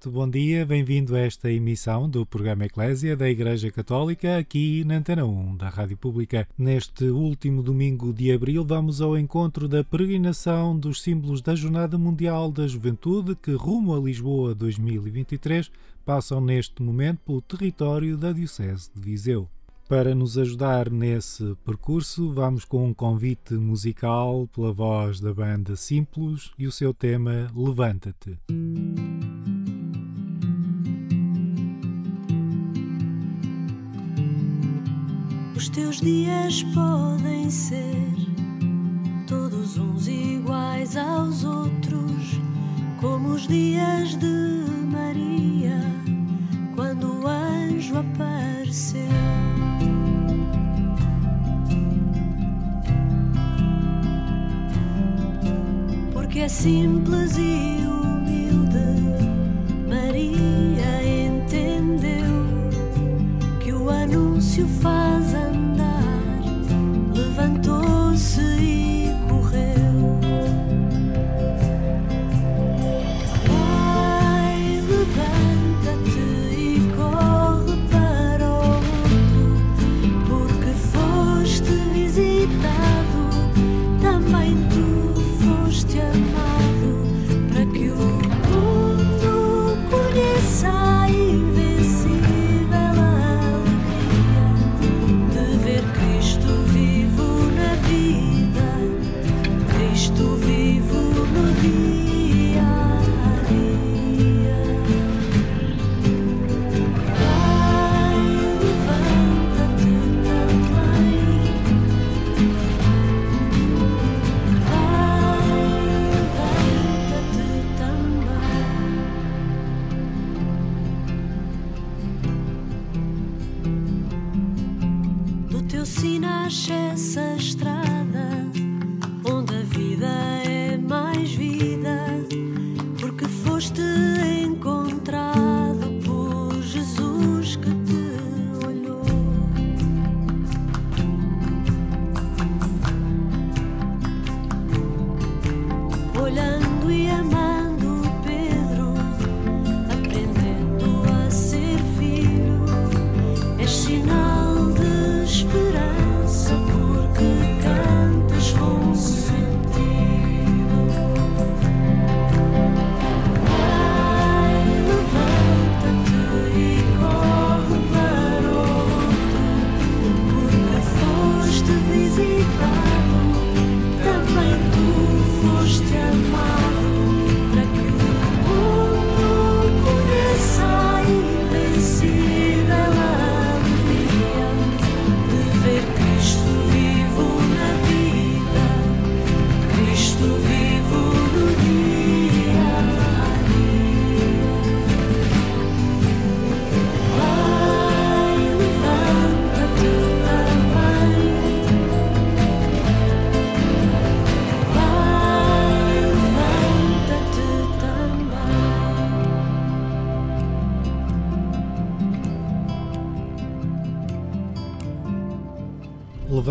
Muito bom dia, bem-vindo a esta emissão do programa Eclésia da Igreja Católica, aqui na Antena 1 da Rádio Pública. Neste último domingo de abril, vamos ao encontro da peregrinação dos símbolos da Jornada Mundial da Juventude, que rumo a Lisboa 2023 passam neste momento pelo território da Diocese de Viseu. Para nos ajudar nesse percurso, vamos com um convite musical pela voz da banda Simples e o seu tema Levanta-te. Os teus dias podem ser todos uns iguais aos outros, como os dias de Maria, quando o anjo apareceu. Porque é simples e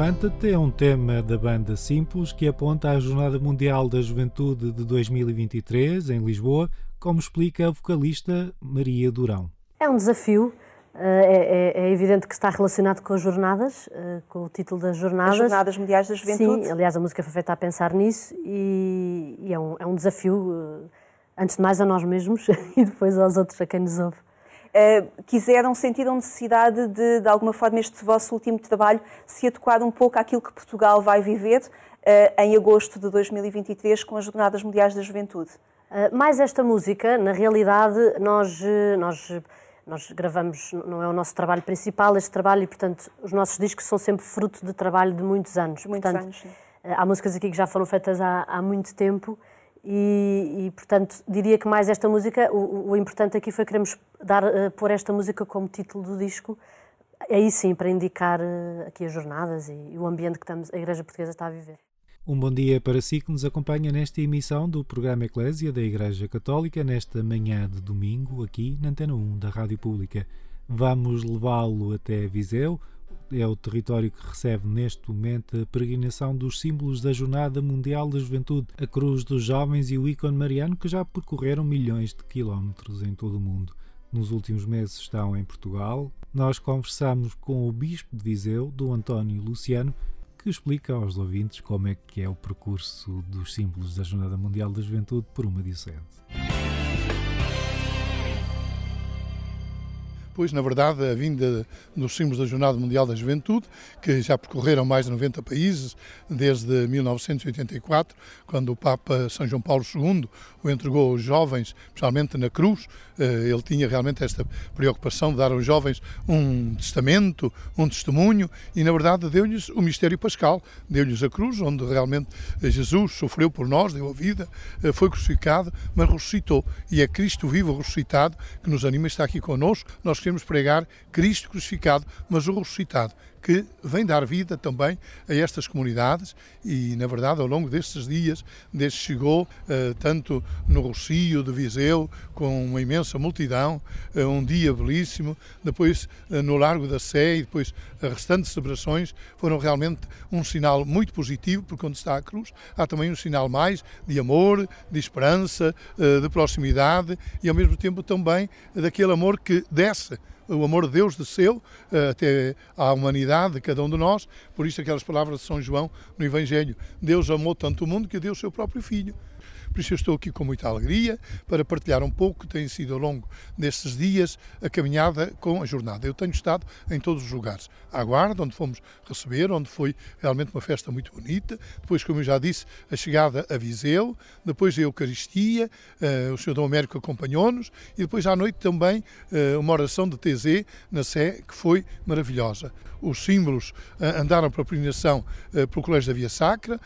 Levanta-te é um tema da banda Simples que aponta à Jornada Mundial da Juventude de 2023 em Lisboa, como explica a vocalista Maria Durão. É um desafio, eh, é, é- é evidente que está relacionado com as jornadas, eh, com o título das jornadas. As Jornadas Mundiais da Juventude. Sim, aliás, a música foi feita a pensar nisso e, e é, um, é um desafio, eh, antes de mais a nós mesmos e depois aos outros, a quem nos ouve. Uh, quiseram, sentiram necessidade de, de alguma forma, este vosso último trabalho se adequar um pouco àquilo que Portugal vai viver uh, em agosto de 2023 com as Jornadas Mundiais da Juventude. Uh, mais esta música, na realidade, nós, eh, nós, nós gravamos, não é o nosso trabalho principal, este trabalho, e portanto os nossos discos são sempre fruto de trabalho de muitos anos. Muitos portanto, anos, sim. eh, Há músicas aqui que já foram feitas há, há muito tempo e, e, portanto, diria que mais esta música, o, o importante aqui foi queremos dar, uh, pôr esta música como título do disco, aí sim, para indicar uh, aqui as jornadas e, e o ambiente que estamos, a Igreja Portuguesa está a viver. Um bom dia para si que nos acompanha nesta emissão do programa Eclésia da Igreja Católica, nesta manhã de domingo, aqui na Antena 1 da Rádio Pública. Vamos levá-lo até Viseu, é o território que recebe neste momento a peregrinação dos símbolos da Jornada Mundial da Juventude, a Cruz dos Jovens e o ícone mariano, que já percorreram milhões de quilómetros em todo o mundo. Nos últimos meses estão em Portugal. Nós conversamos com o Bispo de Viseu, do António Luciano, que explica aos ouvintes como é que é o percurso dos símbolos da Jornada Mundial da Juventude por uma diocese. Pois, na verdade, a vinda dos símbolos da Jornada Mundial da Juventude, que já percorreram mais de 90 países desde 1984, quando o Papa São João Paulo II o entregou aos jovens, especialmente na cruz. Eh, ele tinha realmente esta preocupação de dar aos jovens um testamento, um testemunho, e na verdade deu-lhes o mistério pascal, deu-lhes a cruz, onde realmente Jesus sofreu por nós, deu a vida, eh, foi crucificado, mas ressuscitou. E é Cristo vivo ressuscitado que nos anima e está aqui connosco. Nós queremos pregar Cristo crucificado, mas o ressuscitado que vem dar vida também a estas comunidades. E, na verdade, ao longo destes dias, desde chegou, uh, tanto no Rocio de Viseu, com uma imensa multidão, uh, um dia belíssimo, depois uh, no Largo da Sé e depois as restantes celebrações foram realmente um sinal muito positivo, porque onde está a cruz há também um sinal mais de amor, de esperança, de proximidade e, ao mesmo tempo, também daquele amor que desce o amor de Deus desceu eh, até à humanidade de cada um de nós, por isso aquelas palavras de São João no Evangelho. Deus amou tanto o mundo que deu o seu próprio Filho. Por isso eu estou aqui com muita alegria para partilhar um pouco que tem sido ao longo destes dias a caminhada com a jornada. Eu tenho estado em todos os lugares. À Guarda, onde fomos receber, onde foi realmente uma festa muito bonita. Depois, como eu já disse, a chegada a Viseu. Depois a Eucaristia. Uh, o Sr. Dom Américo acompanhou-nos. E depois à noite também uh, uma oração de TZ na Sé, que foi maravilhosa. Os símbolos uh, andaram para a peregrinação para o Colégio da Via Sacra,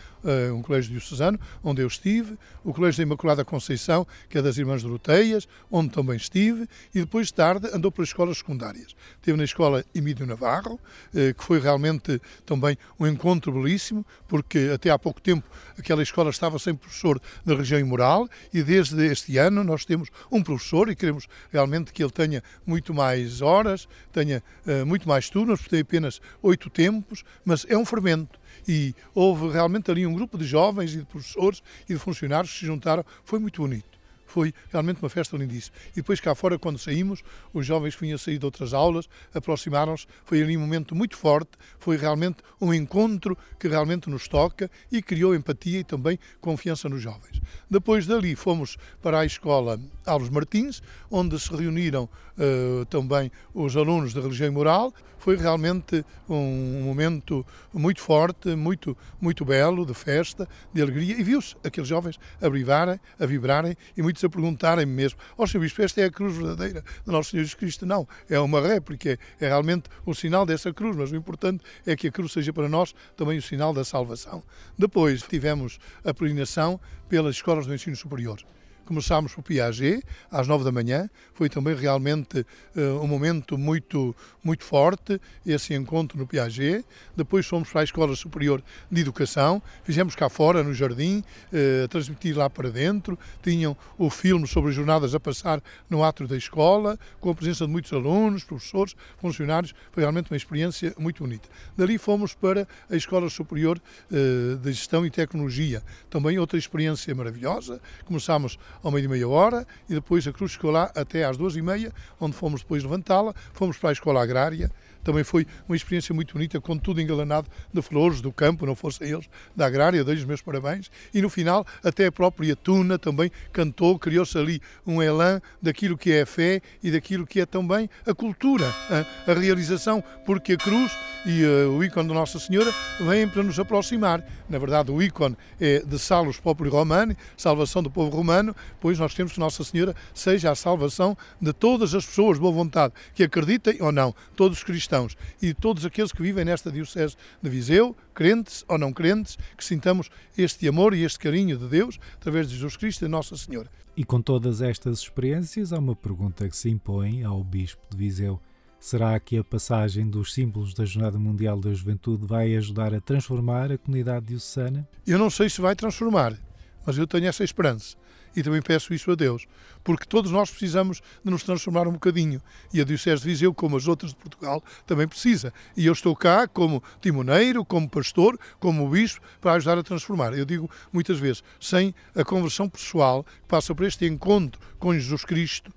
um colégio diocesano, onde eu estive. O Colégio da Imaculada Conceição, que é das Irmãs Doroteias, onde também estive, e depois de tarde andou pelas escolas secundárias. Esteve na escola Emílio Navarro, eh, que foi realmente também um encontro belíssimo, porque até há pouco tempo aquela escola estava sem professor da região imoral, e desde este ano nós temos um professor e queremos realmente que ele tenha muito mais horas, tenha uh, muito mais turnos, porque tem apenas oito tempos, mas é um fermento e houve realmente ali um grupo de jovens e de professores e de funcionários que se juntaram. Foi muito bonito. Foi realmente uma festa lindíssima. E depois cá fora, quando saímos, os jovens vinham sair de outras aulas aproximaram-se. Foi ali um momento muito forte. Foi realmente um encontro que realmente nos toca e criou empatia e também confiança nos jovens. Depois dali fomos para a escola Alves Martins, onde se reuniram uh, também os alunos da religião e moral foi realmente um momento muito forte, muito, muito belo, de festa, de alegria, e viu-se aqueles jovens a vibrarem, a vibrarem e muitos a perguntarem mesmo: Ó oh, Sr. Bispo, esta é a cruz verdadeira de Nosso Senhor Jesus Cristo? Não, é uma réplica, é, é realmente o sinal dessa cruz, mas o importante é que a cruz seja para nós também o sinal da salvação. Depois tivemos a peregrinação pelas escolas do ensino superior. Começámos por Piaget, às nove da manhã. Foi também realmente uh, um momento muito, muito forte, esse encontro no Piaget. Depois fomos para a Escola Superior de Educação. Fizemos cá fora, no jardim, uh, transmitir lá para dentro. Tinham o filme sobre as jornadas a passar no átrio da escola, com a presença de muitos alunos, professores, funcionários. Foi realmente uma experiência muito bonita. Dali fomos para a Escola Superior uh, de Gestão e Tecnologia. Também outra experiência maravilhosa. Começámos ao meio de meia hora e depois a cruz ficou lá até às duas e meia, onde fomos depois levantá-la, fomos para a escola agrária, também foi uma experiência muito bonita, com tudo engalanado de flores do campo, não fossem eles, da agrária, dei os meus parabéns. E no final, até a própria Tuna também cantou, criou-se ali um elan daquilo que é a fé e daquilo que é também a cultura, a, a realização, porque a cruz e uh, o ícone de Nossa Senhora vêm para nos aproximar. Na verdade, o ícone é de Salus Populi Romani, salvação do povo romano, pois nós temos que Nossa Senhora seja a salvação de todas as pessoas boa vontade, que acreditem ou não, todos os cristãos cristãos e todos aqueles que vivem nesta Diocese de Viseu, crentes ou não crentes, que sintamos este amor e este carinho de Deus através de Jesus Cristo e Nossa Senhora. E com todas estas experiências, há uma pergunta que se impõe ao Bispo de Viseu. Será que a passagem dos símbolos da Jornada Mundial da Juventude vai ajudar a transformar a comunidade diocesana? Eu não sei se vai transformar, Mas eu tenho essa esperança e também peço isso a Deus, porque todos nós precisamos de nos transformar um bocadinho e a Diocese de Viseu, como as outras de Portugal, também precisa. E eu estou cá como timoneiro, como pastor, como bispo, para ajudar a transformar. Eu digo muitas vezes, sem a conversão pessoal que passa por este encontro com Jesus Cristo,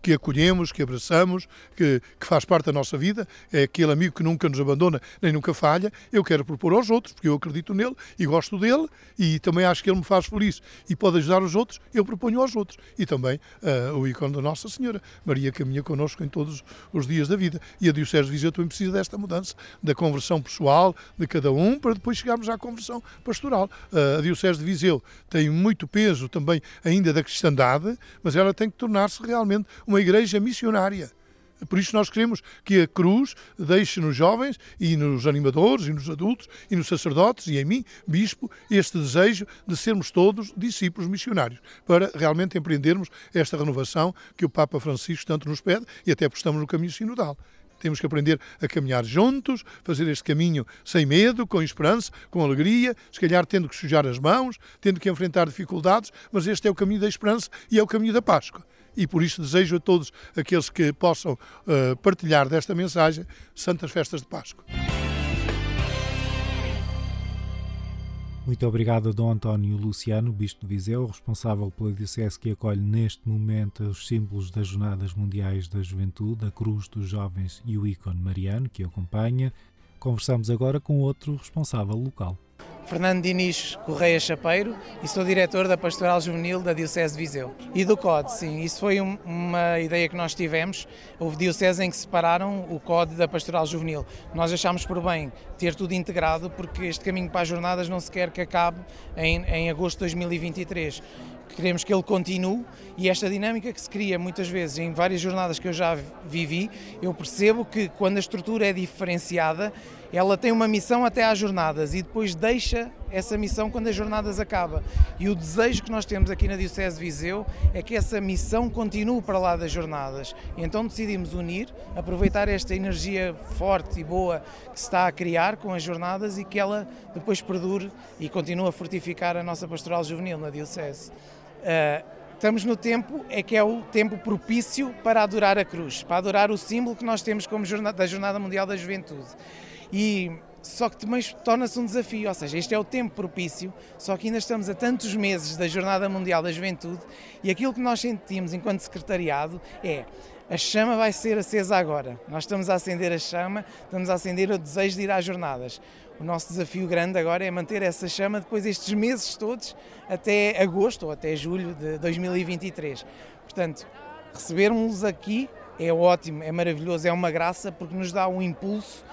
que acolhemos, que abraçamos, que, que, faz parte da nossa vida, é aquele amigo que nunca nos abandona nem nunca falha. Eu quero propor aos outros, porque eu acredito nele e gosto dele e também acho que ele me faz feliz e pode ajudar os outros, eu proponho aos outros. E também uh, o ícone da Nossa Senhora, Maria caminha connosco em todos os dias da vida. E a Diocese de Viseu também precisa desta mudança, da conversão pessoal de cada um, para depois chegarmos à conversão pastoral. Uh, a Diocese de Viseu tem muito peso também ainda da cristandade, mas ela tem que tornar-se realmente uma igreja missionária. Por isso nós queremos que a cruz deixe nos jovens e nos animadores e nos adultos e nos sacerdotes e em mim, bispo, este desejo de sermos todos discípulos missionários, para realmente empreendermos esta renovação que o Papa Francisco tanto nos pede e até porque estamos no caminho sinodal. Temos que aprender a caminhar juntos, fazer este caminho sem medo, com esperança, com alegria, se calhar tendo que sujar as mãos, tendo que enfrentar dificuldades, mas este é o caminho da esperança e é o caminho da Páscoa e por isso desejo a todos aqueles que possam uh, partilhar desta mensagem santas festas de Páscoa. Muito obrigado a Dom António Luciano, Bispo de Viseu, responsável pela Diocese que acolhe neste momento os símbolos das Jornadas Mundiais da Juventude, a Cruz dos Jovens e o ícone mariano, que acompanha. Conversamos agora com outro responsável local. Fernando Diniz Correia Chapeiro e sou diretor da Pastoral Juvenil da Diocese de Viseu. E do CODE, sim, isso foi um, uma ideia que nós tivemos. Houve dioceses em que separaram o CODE da Pastoral Juvenil. Nós achámos por bem ter tudo integrado porque este caminho para as jornadas não se quer que acabe em, em agosto de 2023 queremos que ele continue e esta dinâmica que se cria muitas vezes em várias jornadas que eu já vivi, eu percebo que quando a estrutura é diferenciada, ela tem uma missão até às jornadas e depois deixa essa missão quando as jornadas acaba. E o desejo que nós temos aqui na Diocese de Viseu é que essa missão continue para lá das jornadas. E então decidimos unir, aproveitar esta energia forte e boa que se está a criar com as jornadas e que ela depois perdure e continue a fortificar a nossa pastoral juvenil na Diocese. Uh, estamos no tempo é que é o tempo propício para adorar a cruz, para adorar o símbolo que nós temos como jornada, da Jornada Mundial da Juventude. E só que também torna-se um desafio, ou seja, este é o tempo propício, só que ainda estamos a tantos meses da Jornada Mundial da Juventude e aquilo que nós sentimos enquanto secretariado é a chama vai ser acesa agora. Nós estamos a acender a chama, estamos a acender o desejo de ir às jornadas. O nosso desafio grande agora é manter essa chama depois estes meses todos até agosto ou até julho de 2023. Portanto, recebermos aqui é ótimo, é maravilhoso, é uma graça porque nos dá um impulso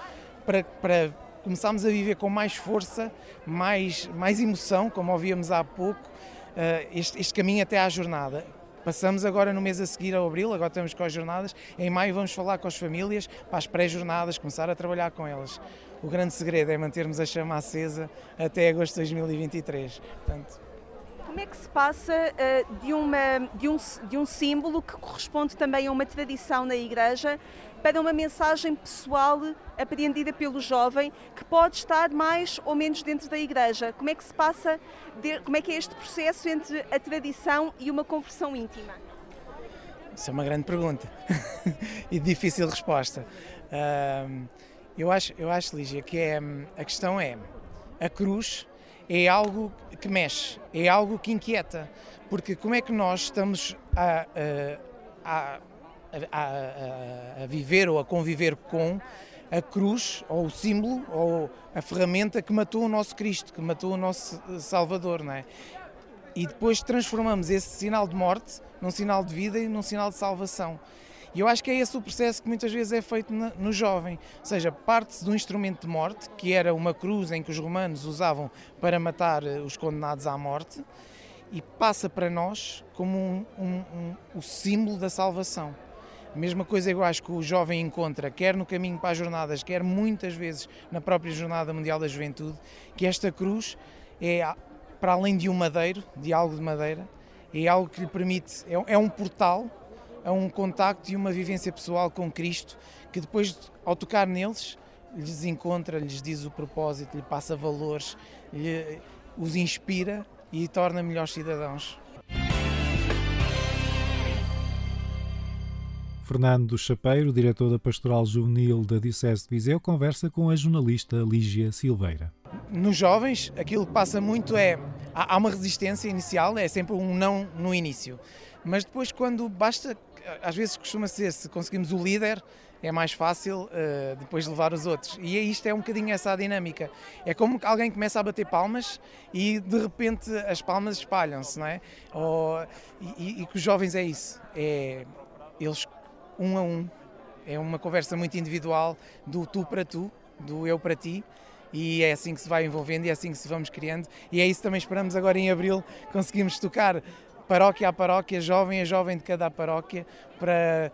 para, para começarmos a viver com mais força, mais, mais emoção, como ouvíamos há pouco, uh, este, este caminho até à jornada. Passamos agora no mês a seguir ao abril, agora estamos com as jornadas. Em maio vamos falar com as famílias para as pré-jornadas, começar a trabalhar com elas. O grande segredo é mantermos a chama acesa até agosto de 2023. Portanto, como é que se passa uh, de, uma, de, um, de um símbolo que corresponde também a uma tradição na Igreja para uma mensagem pessoal apreendida pelo jovem que pode estar mais ou menos dentro da igreja. Como é que se passa, de, como é que é este processo entre a tradição e uma conversão íntima? Isso é uma grande pergunta e difícil resposta. Eu acho, eu acho, Lígia, que é, a questão é a cruz é algo que mexe, é algo que inquieta, porque como é que nós estamos a, a, a a, a, viver ou a conviver com a cruz ou o símbolo ou a ferramenta que matou o nosso Cristo, que matou o nosso Salvador, não é? E depois transformamos esse sinal de morte num sinal de vida e num sinal de salvação. E eu acho que é esse o processo que muitas vezes é feito no jovem. Ou seja, parte-se de um instrumento de morte, que era uma cruz em que os romanos usavam para matar eh, os condenados à morte, e passa para nós como um, um, um, o símbolo da salvação. Mesma coisa eu acho que o jovem encontra, quer no caminho para as jornadas, quer muitas vezes na própria Jornada Mundial da Juventude, que esta cruz é, para além de um madeiro, de algo de madeira, é algo que lhe permite, é, é um portal a um contacto e uma vivência pessoal com Cristo, que depois, ao tocar neles, lhes encontra, lhes diz o propósito, lhe passa valores, lhe, os inspira e torna melhores cidadãos. Fernando Chapeiro, diretor da Pastoral Juvenil da Diocese de Viseu, conversa com a jornalista Lígia Silveira. Nos jovens, aquilo que passa muito é. Há uma resistência inicial, é sempre um não no início. Mas depois, quando basta. Às vezes costuma ser, se conseguimos o líder, é mais fácil uh, depois levar os outros. E isto é um bocadinho essa a dinâmica. É como que alguém começa a bater palmas e de repente as palmas espalham-se, não é? Ou, e, e que os jovens é isso. É, eles um a um. É uma conversa muito individual do tu para tu, do eu para ti. E é assim que se vai envolvendo e é assim que se vamos criando. E é isso também esperamos agora em abril conseguimos tocar paróquia a paróquia, jovem a jovem de cada paróquia, para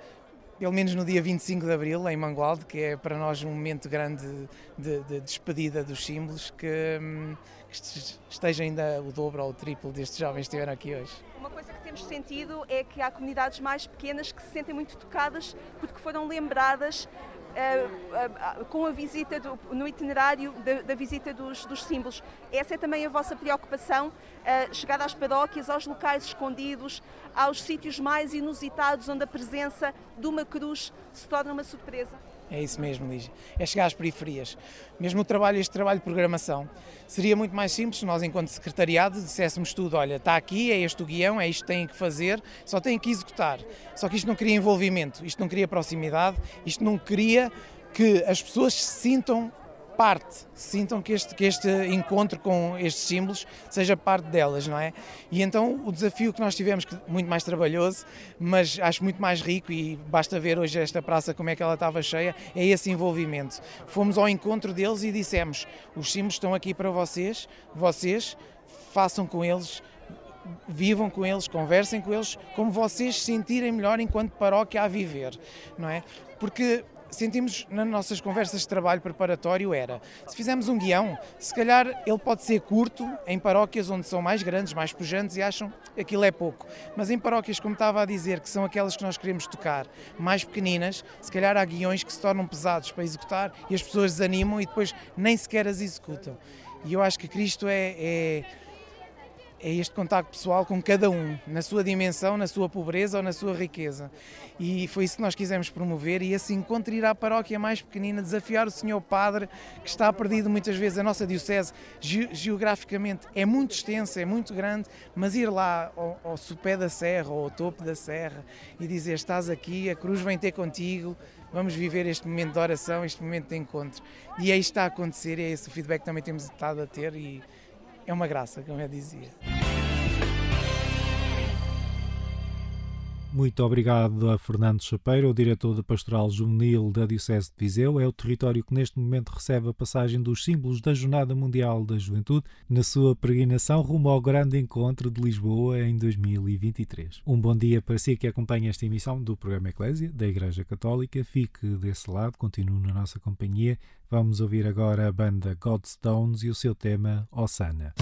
pelo menos no dia 25 de Abril, em Mangualde, que é para nós um momento grande de, de despedida dos símbolos, que, hum, que esteja ainda o dobro ou o triplo destes jovens que estiveram aqui hoje. Temos sentido é que há comunidades mais pequenas que se sentem muito tocadas porque foram lembradas uh, uh, com a visita do, no itinerário da, da visita dos, dos, símbolos. Essa é também a vossa preocupação, uh, chegar às paróquias, aos locais escondidos, aos sítios mais inusitados onde a presença de uma cruz se torna uma surpresa? É isso mesmo, Lígia. É chegar às periferias. Mesmo o trabalho, este trabalho de programação, seria muito mais simples se nós, enquanto secretariado, disséssemos tudo: olha, está aqui, é este o guião, é isto que têm que fazer, só têm que executar. Só que isto não cria envolvimento, isto não cria proximidade, isto não cria que as pessoas se sintam parte, sintam que este, que este encontro com estes símbolos seja parte delas, não é? E então o desafio que nós tivemos, muito mais trabalhoso, mas acho muito mais rico e basta ver hoje esta praça como é que ela estava cheia, é esse envolvimento. Fomos ao encontro deles e dissemos, os símbolos estão aqui para vocês, vocês façam com eles vivam com eles, conversem com eles, como vocês se sentirem melhor enquanto paróquia a viver, não é? Porque sentimos nas nossas conversas de trabalho preparatório era, se fizermos um guião, se calhar ele pode ser curto em paróquias onde são mais grandes, mais pujantes e acham que aquilo é pouco. Mas em paróquias, como estava a dizer, que são aquelas que nós queremos tocar, mais pequeninas, se calhar há guiões que se tornam pesados para executar e as pessoas desanimam e depois nem sequer as executam. E eu acho que Cristo é, é é este contacto pessoal com cada um, na sua dimensão, na sua pobreza ou na sua riqueza. E foi isso que nós quisemos promover e esse encontro ir à paróquia mais pequenina, desafiar o Senhor Padre, que está perdido muitas vezes. A nossa Diocese, geograficamente, é muito extensa, é muito grande, mas ir lá ao, ao sopé da serra ou ao topo da serra e dizer: Estás aqui, a cruz vem ter contigo, vamos viver este momento de oração, este momento de encontro. E aí está a acontecer e é esse o feedback que também temos estado a ter. E, é uma graça, como eu dizia. Muito obrigado a Fernando Chapeiro, o diretor da Pastoral Juvenil da Diocese de Viseu. É o território que neste momento recebe a passagem dos símbolos da Jornada Mundial da Juventude na sua peregrinação rumo ao grande encontro de Lisboa em 2023. Um bom dia para si que acompanha esta emissão do programa Eclésia da Igreja Católica. Fique desse lado, continue na nossa companhia. Vamos ouvir agora a banda Godstones e o seu tema Osana.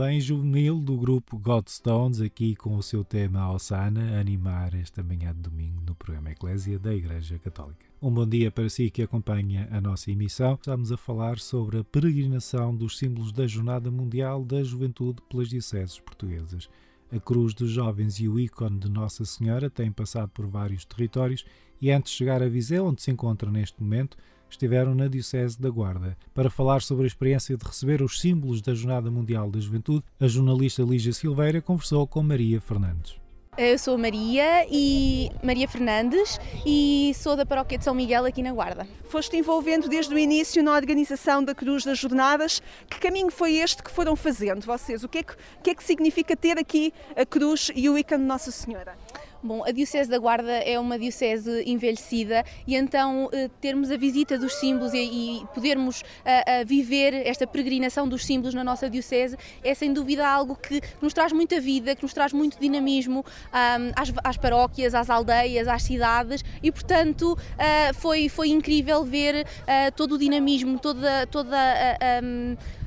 Bem juvenil do grupo Godstones, aqui com o seu tema Osana, a animar esta manhã de domingo no programa Eclésia da Igreja Católica. Um bom dia para si que acompanha a nossa emissão. Estamos a falar sobre a peregrinação dos símbolos da Jornada Mundial da Juventude pelas Dioceses Portuguesas. A Cruz dos Jovens e o ícone de Nossa Senhora têm passado por vários territórios e antes de chegar a Viseu, onde se encontra neste momento, estiveram na Diocese da Guarda. Para falar sobre a experiência de receber os símbolos da Jornada Mundial da Juventude, a jornalista Lígia Silveira conversou com Maria Fernandes. Eu sou Maria e Maria Fernandes e sou da paróquia de São Miguel aqui na Guarda. Foste envolvendo desde o início na organização da Cruz das Jornadas. Que caminho foi este que foram fazendo vocês? O que é que, que, é que significa ter aqui a cruz e o ícone de Nossa Senhora? Bom, a Diocese da Guarda é uma diocese envelhecida e então eh, termos a visita dos símbolos e, podermos ah, viver esta peregrinação dos símbolos na nossa diocese é sem dúvida algo que nos traz muita vida, que nos traz muito dinamismo às, paróquias, às aldeias, às cidades e portanto ah, foi, foi incrível ver todo o dinamismo, toda, toda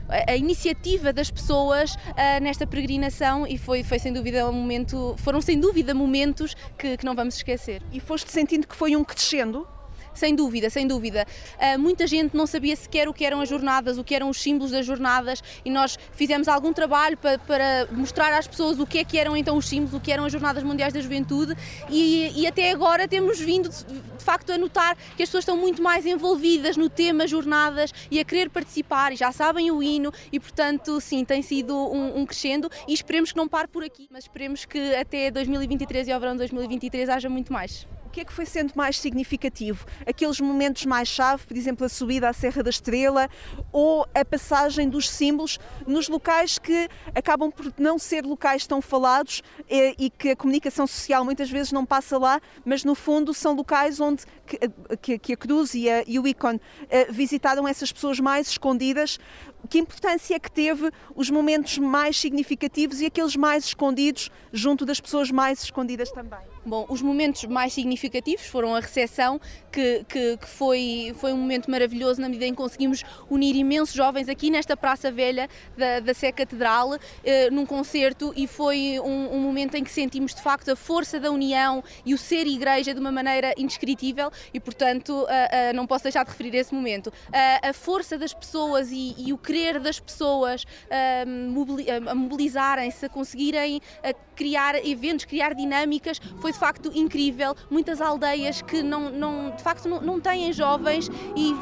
a iniciativa das pessoas ah, nesta peregrinação e foi, foi sem dúvida um momento, foram sem dúvida momentos que, que não vamos esquecer. E foste sentindo que foi um crescendo? Sem dúvida, sem dúvida. Ah, muita gente não sabia sequer o que eram as jornadas, o que eram os símbolos das jornadas e nós fizemos algum trabalho para, para mostrar às pessoas o que é que eram então os símbolos, o que eram as Jornadas Mundiais da Juventude e, e até agora temos vindo de, de facto a notar que as pessoas estão muito mais envolvidas no tema jornadas e a querer participar e já sabem o hino e portanto sim, tem sido um, um crescendo e esperemos que não pare por aqui, mas esperemos que até 2023 e ao verão de 2023 haja muito mais. Que é que foi sendo mais significativo? Aqueles momentos mais chave, por exemplo, a subida à Serra da Estrela ou a passagem dos símbolos nos locais que acabam por não ser locais tão falados eh, e que a comunicação social muitas vezes não passa lá, mas no fundo são locais onde que, que- que a cruz e, a- e o ícone eh, visitaram essas pessoas mais escondidas. Que importância é que teve os momentos mais significativos e aqueles mais escondidos junto das pessoas mais escondidas também? Bom, os momentos mais significativos foram a recepção, que, que, que foi, foi um momento maravilhoso na medida em que conseguimos unir imensos jovens aqui nesta Praça Velha da, da Sé Catedral, eh, num concerto, e foi um, um momento em que sentimos de facto a força da união e o ser igreja de uma maneira indescritível, e portanto não posso deixar de referir esse momento. Ah, a força das pessoas e, e o querer das pessoas a mobilizarem-se, a conseguirem criar eventos, criar dinâmicas, foi de facto incrível. Muitas aldeias que não, não de facto não, não têm jovens e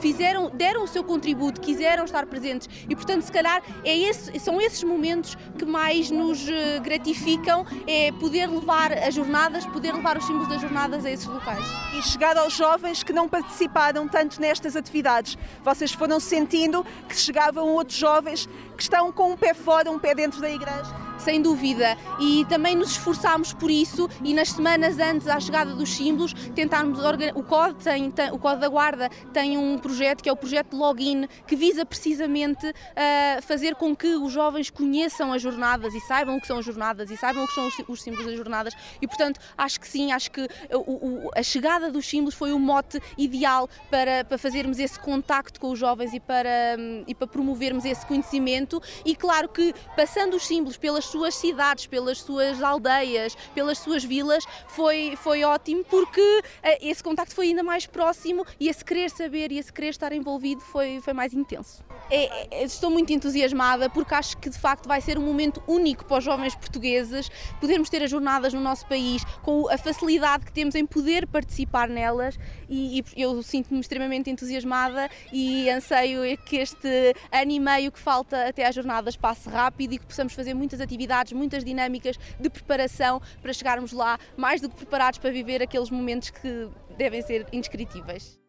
fizeram, deram o seu contributo, quiseram estar presentes e, portanto, se calhar é esse, são esses momentos que mais nos eh, gratificam, é poder levar as jornadas, poder levar os símbolos das jornadas a esses locais. E chegar aos jovens que não participaram tanto nestas atividades, vocês foram sentindo que chegavam outros jovens que estão com um pé fora, um pé dentro da igreja? Sem dúvida. E também nos esforçámos por isso e nas semanas antes à chegada dos símbolos tentarmos o COD tem, tem, o COD da Guarda tem um projeto que é o projeto Login que visa precisamente uh, fazer com que os jovens conheçam as jornadas e saibam o que são as jornadas e saibam o que são os, os símbolos das jornadas e portanto acho que sim, acho que o, o, a chegada dos símbolos foi o mote ideal para, para fazermos esse contacto com os jovens e para, e para promovermos esse conhecimento e claro que passando os símbolos pelas suas cidades, pelas suas aldeias, pelas suas vilas, foi, foi ótimo porque uh, esse contacto foi ainda mais próximo e esse querer saber e esse querer estar envolvido foi, foi mais intenso. É, é, estou muito entusiasmada porque acho que de facto vai ser um momento único para os jovens portugueses podermos ter as jornadas no nosso país com a facilidade que temos em poder participar nelas e, e eu sinto-me extremamente entusiasmada e anseio que este ano e meio que falta até às jornadas passe rápido e que possamos fazer muitas atividades, muitas dinâmicas de preparação para chegarmos lá mais do que preparados para viver aqueles momentos que devem ser indescritíveis.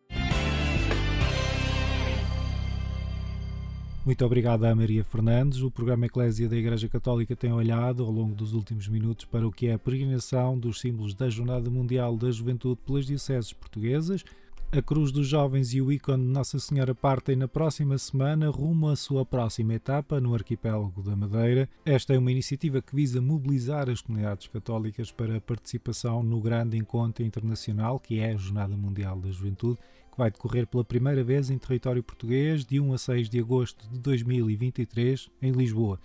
Muito obrigado à Maria Fernandes. O programa Eclésia da Igreja Católica tem olhado ao longo dos últimos minutos para o que é a peregrinação dos símbolos da Jornada Mundial da Juventude pelas Dioceses Portuguesas. A Cruz dos Jovens e o ícone de Nossa Senhora partem na próxima semana rumo à sua próxima etapa no arquipélago da Madeira. Esta é uma iniciativa que visa mobilizar as comunidades católicas para a participação no grande encontro internacional que é a Jornada Mundial da Juventude que vai decorrer pela primeira vez em território português de 1 a 6 de agosto de 2023 em Lisboa.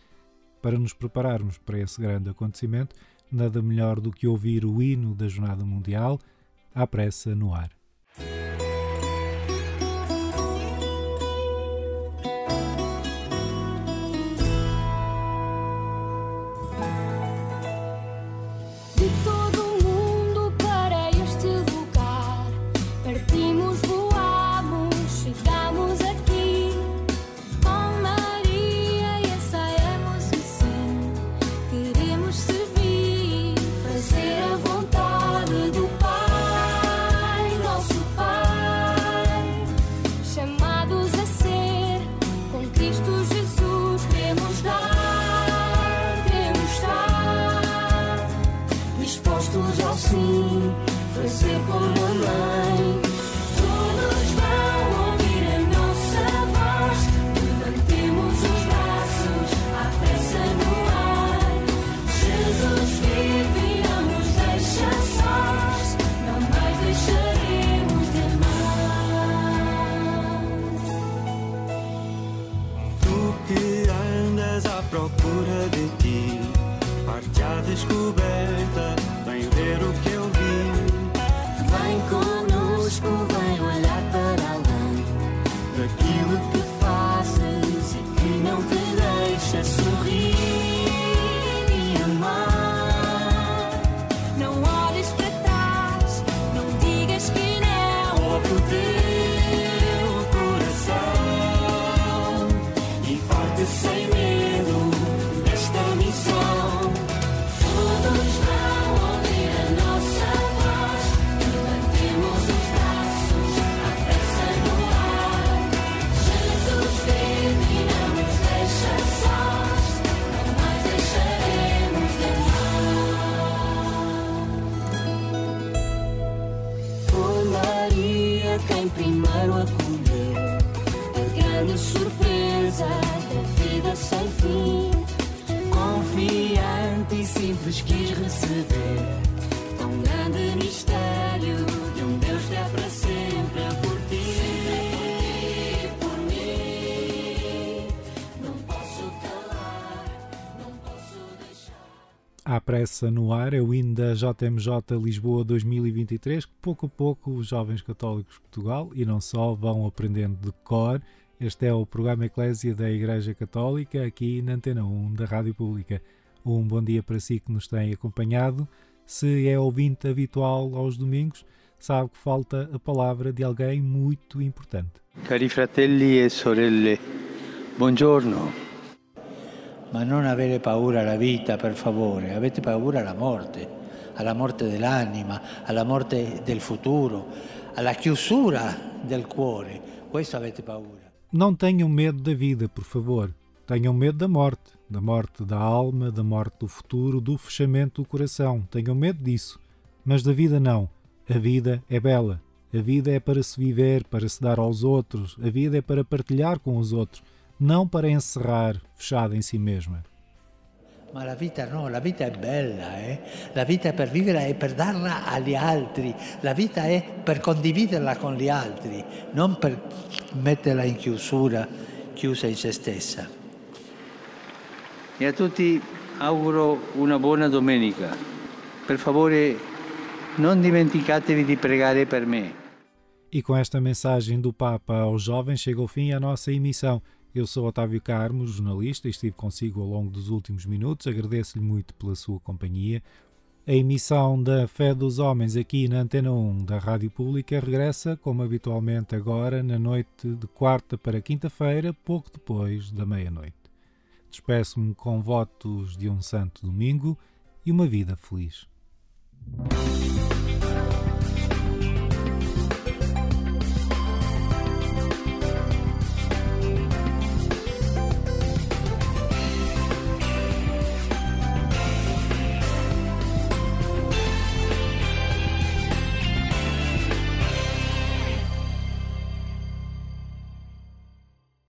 Para nos prepararmos para esse grande acontecimento, nada melhor do que ouvir o hino da Jornada Mundial à pressa no ar. À pressa no ar é o hino da JMJ Lisboa 2023, que pouco a pouco os jovens católicos de Portugal e não só vão aprendendo de cor. Este é o programa Eclésia da Igreja Católica, aqui na Antena 1 da Rádio Pública. Um bom dia para si que nos tem acompanhado. Se é ouvinte habitual aos domingos, sabe que falta a palavra de alguém muito importante. Cari fratelli e sorelle, buongiorno. Ma non avere paura alla vita, per favore, avete paura alla morte, alla morte dell'anima, alla morte del futuro, alla chiusura del cuore. Questo avete paura. Não tenham medo da vida, por favor. Tenham medo da morte, da morte da alma, da morte do futuro, do fechamento do coração. Tenham medo disso. Mas da vida não. A vida é bela. A vida é para se viver, para se dar aos outros. A vida é para partilhar com os outros, não para encerrar, fechada em si mesma. Ma la vita no, la vita è bella, eh? la vita è per vivere e per darla agli altri, la vita è per condividerla con gli altri, non per metterla in chiusura, chiusa in se stessa. E a tutti auguro una buona domenica. Per favore, non dimenticatevi di pregare per me. E com esta mensagem do Papa aos jovens chega ao fim a nossa emissão. Eu sou Otávio Carmo, jornalista, e estive consigo ao longo dos últimos minutos. Agradeço-lhe muito pela sua companhia. A emissão da Fé dos Homens aqui na Antena 1 da Rádio Pública regressa, como habitualmente agora, na noite de quarta para quinta-feira, pouco depois da meia-noite. Despeço-me com votos de um santo domingo e uma vida feliz.